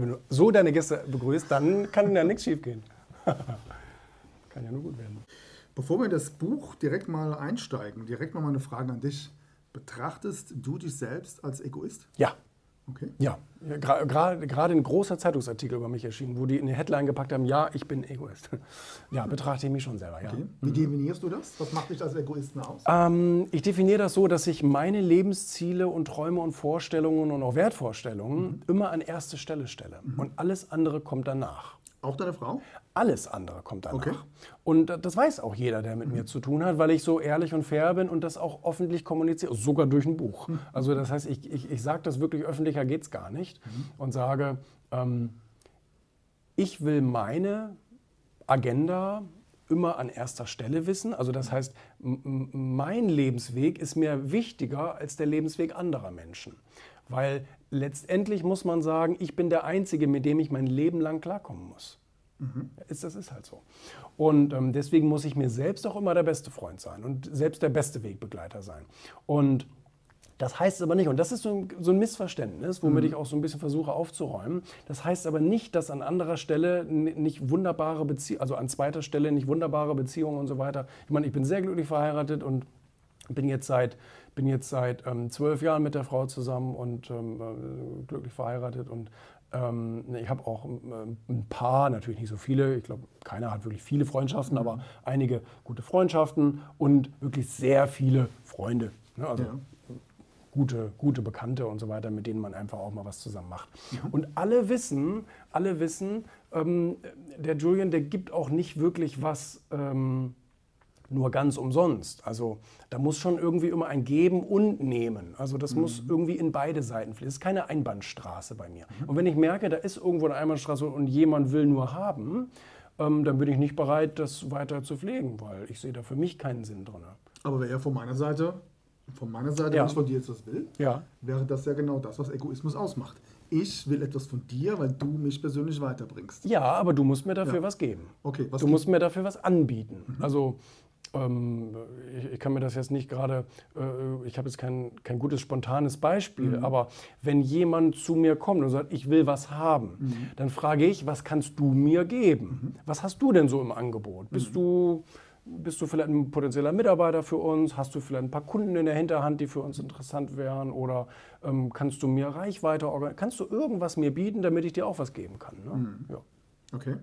Wenn du so deine Gäste begrüßt, dann kann da nichts schief gehen. kann ja nur gut werden. Bevor wir in das Buch direkt mal einsteigen, direkt mal eine Frage an dich. Betrachtest du dich selbst als Egoist? Ja. Okay. Ja, gerade gra ein großer Zeitungsartikel über mich erschienen, wo die in die Headline gepackt haben, ja, ich bin Egoist. Ja, betrachte ich mich schon selber, ja. Okay. Wie definierst du das? Was macht dich als Egoisten aus? Ähm, ich definiere das so, dass ich meine Lebensziele und Träume und Vorstellungen und auch Wertvorstellungen mhm. immer an erste Stelle stelle. Mhm. Und alles andere kommt danach. Auch deine Frau? Alles andere kommt danach. Okay. Und das weiß auch jeder, der mit mhm. mir zu tun hat, weil ich so ehrlich und fair bin und das auch öffentlich kommuniziere, sogar durch ein Buch. Mhm. Also das heißt, ich, ich, ich sage das wirklich öffentlicher geht es gar nicht mhm. und sage, ähm, ich will meine Agenda immer an erster Stelle wissen. Also das heißt, mein Lebensweg ist mir wichtiger als der Lebensweg anderer Menschen. Weil letztendlich muss man sagen, ich bin der Einzige, mit dem ich mein Leben lang klarkommen muss. Mhm. das ist halt so. Und ähm, deswegen muss ich mir selbst auch immer der beste Freund sein und selbst der beste Wegbegleiter sein. Und das heißt aber nicht, und das ist so ein, so ein Missverständnis, womit mhm. ich auch so ein bisschen versuche aufzuräumen. Das heißt aber nicht, dass an anderer Stelle nicht wunderbare Beziehungen, also an zweiter Stelle nicht wunderbare Beziehungen und so weiter. Ich meine, ich bin sehr glücklich verheiratet und bin jetzt seit bin jetzt seit ähm, zwölf Jahren mit der Frau zusammen und ähm, äh, glücklich verheiratet und ähm, ich habe auch ähm, ein paar, natürlich nicht so viele, ich glaube, keiner hat wirklich viele Freundschaften, mhm. aber einige gute Freundschaften und wirklich sehr viele Freunde. Ne? Also ja. gute, gute Bekannte und so weiter, mit denen man einfach auch mal was zusammen macht. Mhm. Und alle wissen, alle wissen, ähm, der Julian, der gibt auch nicht wirklich was nur ganz umsonst. Also da muss schon irgendwie immer ein Geben und Nehmen. Also das mhm. muss irgendwie in beide Seiten fließen. Es ist keine Einbahnstraße bei mir. Mhm. Und wenn ich merke, da ist irgendwo eine Einbahnstraße und jemand will nur haben, ähm, dann bin ich nicht bereit, das weiter zu pflegen, weil ich sehe da für mich keinen Sinn drin. Aber wäre ja von meiner Seite, von meiner Seite, ja. wenn ich von dir jetzt was will, ja. wäre das ja genau das, was Egoismus ausmacht. Ich will etwas von dir, weil du mich persönlich weiterbringst. Ja, aber du musst mir dafür ja. was geben. Okay, was du musst mir dafür was anbieten. Mhm. Also ähm, ich, ich, kann mir das jetzt nicht gerade, äh, ich habe jetzt kein, kein gutes spontanes Beispiel, mhm. aber wenn jemand zu mir kommt und sagt, ich will was haben, mhm. dann frage ich, was kannst du mir geben? Mhm. Was hast du denn so im Angebot? Bist mhm. du bist du vielleicht ein potenzieller Mitarbeiter für uns? Hast du vielleicht ein paar Kunden in der Hinterhand, die für uns interessant wären? Oder ähm, kannst du mir Reichweite organisieren? Kannst du irgendwas mir bieten, damit ich dir auch was geben kann? Ne? Mhm. Ja. Okay.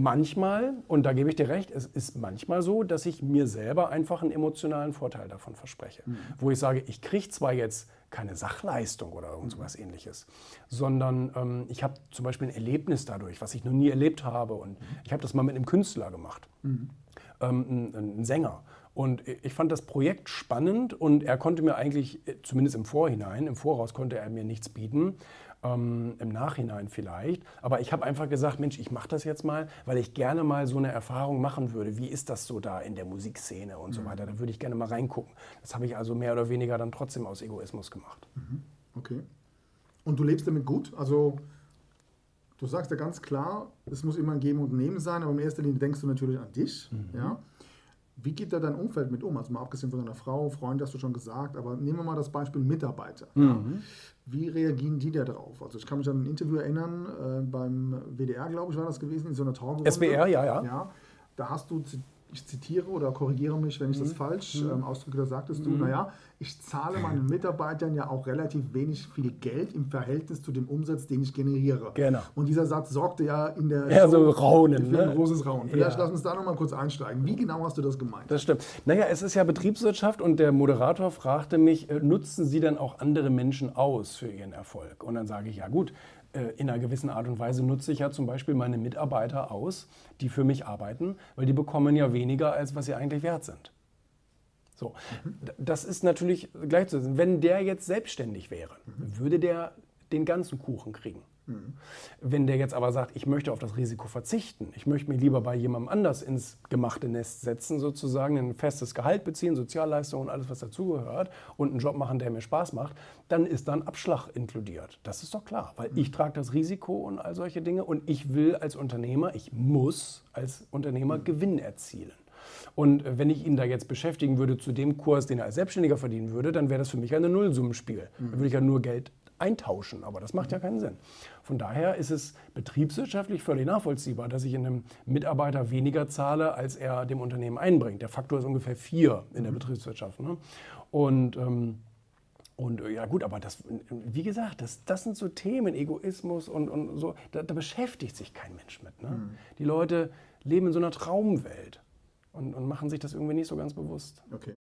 Manchmal, und da gebe ich dir recht, es ist manchmal so, dass ich mir selber einfach einen emotionalen Vorteil davon verspreche. Mhm. Wo ich sage, ich kriege zwar jetzt keine Sachleistung oder irgend sowas mhm. ähnliches, sondern ähm, ich habe zum Beispiel ein Erlebnis dadurch, was ich noch nie erlebt habe. Und mhm. ich habe das mal mit einem Künstler gemacht, mhm. ähm, ein, ein Sänger. Und ich fand das Projekt spannend und er konnte mir eigentlich, äh, zumindest im Vorhinein, im Voraus konnte er mir nichts bieten ähm, im Nachhinein vielleicht. Aber ich habe einfach gesagt, Mensch, ich mache das jetzt mal, weil ich gerne mal so eine Erfahrung machen würde. Wie ist das so da in der Musikszene und mhm. so weiter? Da würde ich gerne mal reingucken. Das habe ich also mehr oder weniger dann trotzdem aus Egoismus gemacht. Mhm. Okay. Und du lebst damit gut? Also du sagst ja ganz klar, es muss immer ein Geben und Nehmen sein, aber in erster Linie denkst du natürlich an dich. Mhm. Ja? Wie geht da dein Umfeld mit um? Also mal abgesehen von deiner Frau, Freund, hast du schon gesagt, aber nehmen wir mal das Beispiel Mitarbeiter. Mhm. Ja. Wie reagieren die da drauf? Also ich kann mich an ein Interview erinnern, äh, beim WDR, glaube ich, war das gewesen, in so einer Talkrunde. SWR, ja, ja. Ja, da hast du ich zitiere oder korrigiere mich, wenn ich das mhm. falsch mhm. ähm, ausdrücke, da sagtest du, mhm. naja, ich zahle meinen Mitarbeitern ja auch relativ wenig viel Geld im Verhältnis zu dem Umsatz, den ich generiere. Genau. Und dieser Satz sorgte ja in der ja, so Raunen, für ne? ein großes Raunen. Vielleicht ja. lass uns da nochmal kurz einsteigen. Wie genau hast du das gemeint? Das stimmt. Naja, es ist ja Betriebswirtschaft und der Moderator fragte mich, äh, nutzen Sie dann auch andere Menschen aus für Ihren Erfolg? Und dann sage ich, ja gut, in einer gewissen Art und Weise nutze ich ja zum Beispiel meine Mitarbeiter aus, die für mich arbeiten, weil die bekommen ja weniger, als was sie eigentlich wert sind. So, das ist natürlich gleichzusetzen. Wenn der jetzt selbstständig wäre, würde der den ganzen Kuchen kriegen. Mhm. Wenn der jetzt aber sagt, ich möchte auf das Risiko verzichten, ich möchte mich lieber bei jemandem anders ins gemachte Nest setzen, sozusagen ein festes Gehalt beziehen, Sozialleistungen und alles, was dazugehört und einen Job machen, der mir Spaß macht, dann ist dann Abschlag inkludiert. Das ist doch klar, weil mhm. ich trage das Risiko und all solche Dinge und ich will als Unternehmer, ich muss als Unternehmer mhm. Gewinn erzielen. Und äh, wenn ich ihn da jetzt beschäftigen würde zu dem Kurs, den er als Selbstständiger verdienen würde, dann wäre das für mich ein Nullsummenspiel. Mhm. Dann würde ich ja nur Geld eintauschen, aber das macht ja keinen Sinn. Von daher ist es betriebswirtschaftlich völlig nachvollziehbar, dass ich einem Mitarbeiter weniger zahle, als er dem Unternehmen einbringt. Der Faktor ist ungefähr vier in der Betriebswirtschaft. Ne? Und ähm, und ja gut, aber das, wie gesagt, das, das sind so Themen, Egoismus und, und so, da, da beschäftigt sich kein Mensch mit. Ne? Mhm. Die Leute leben in so einer Traumwelt und, und machen sich das irgendwie nicht so ganz bewusst. Okay.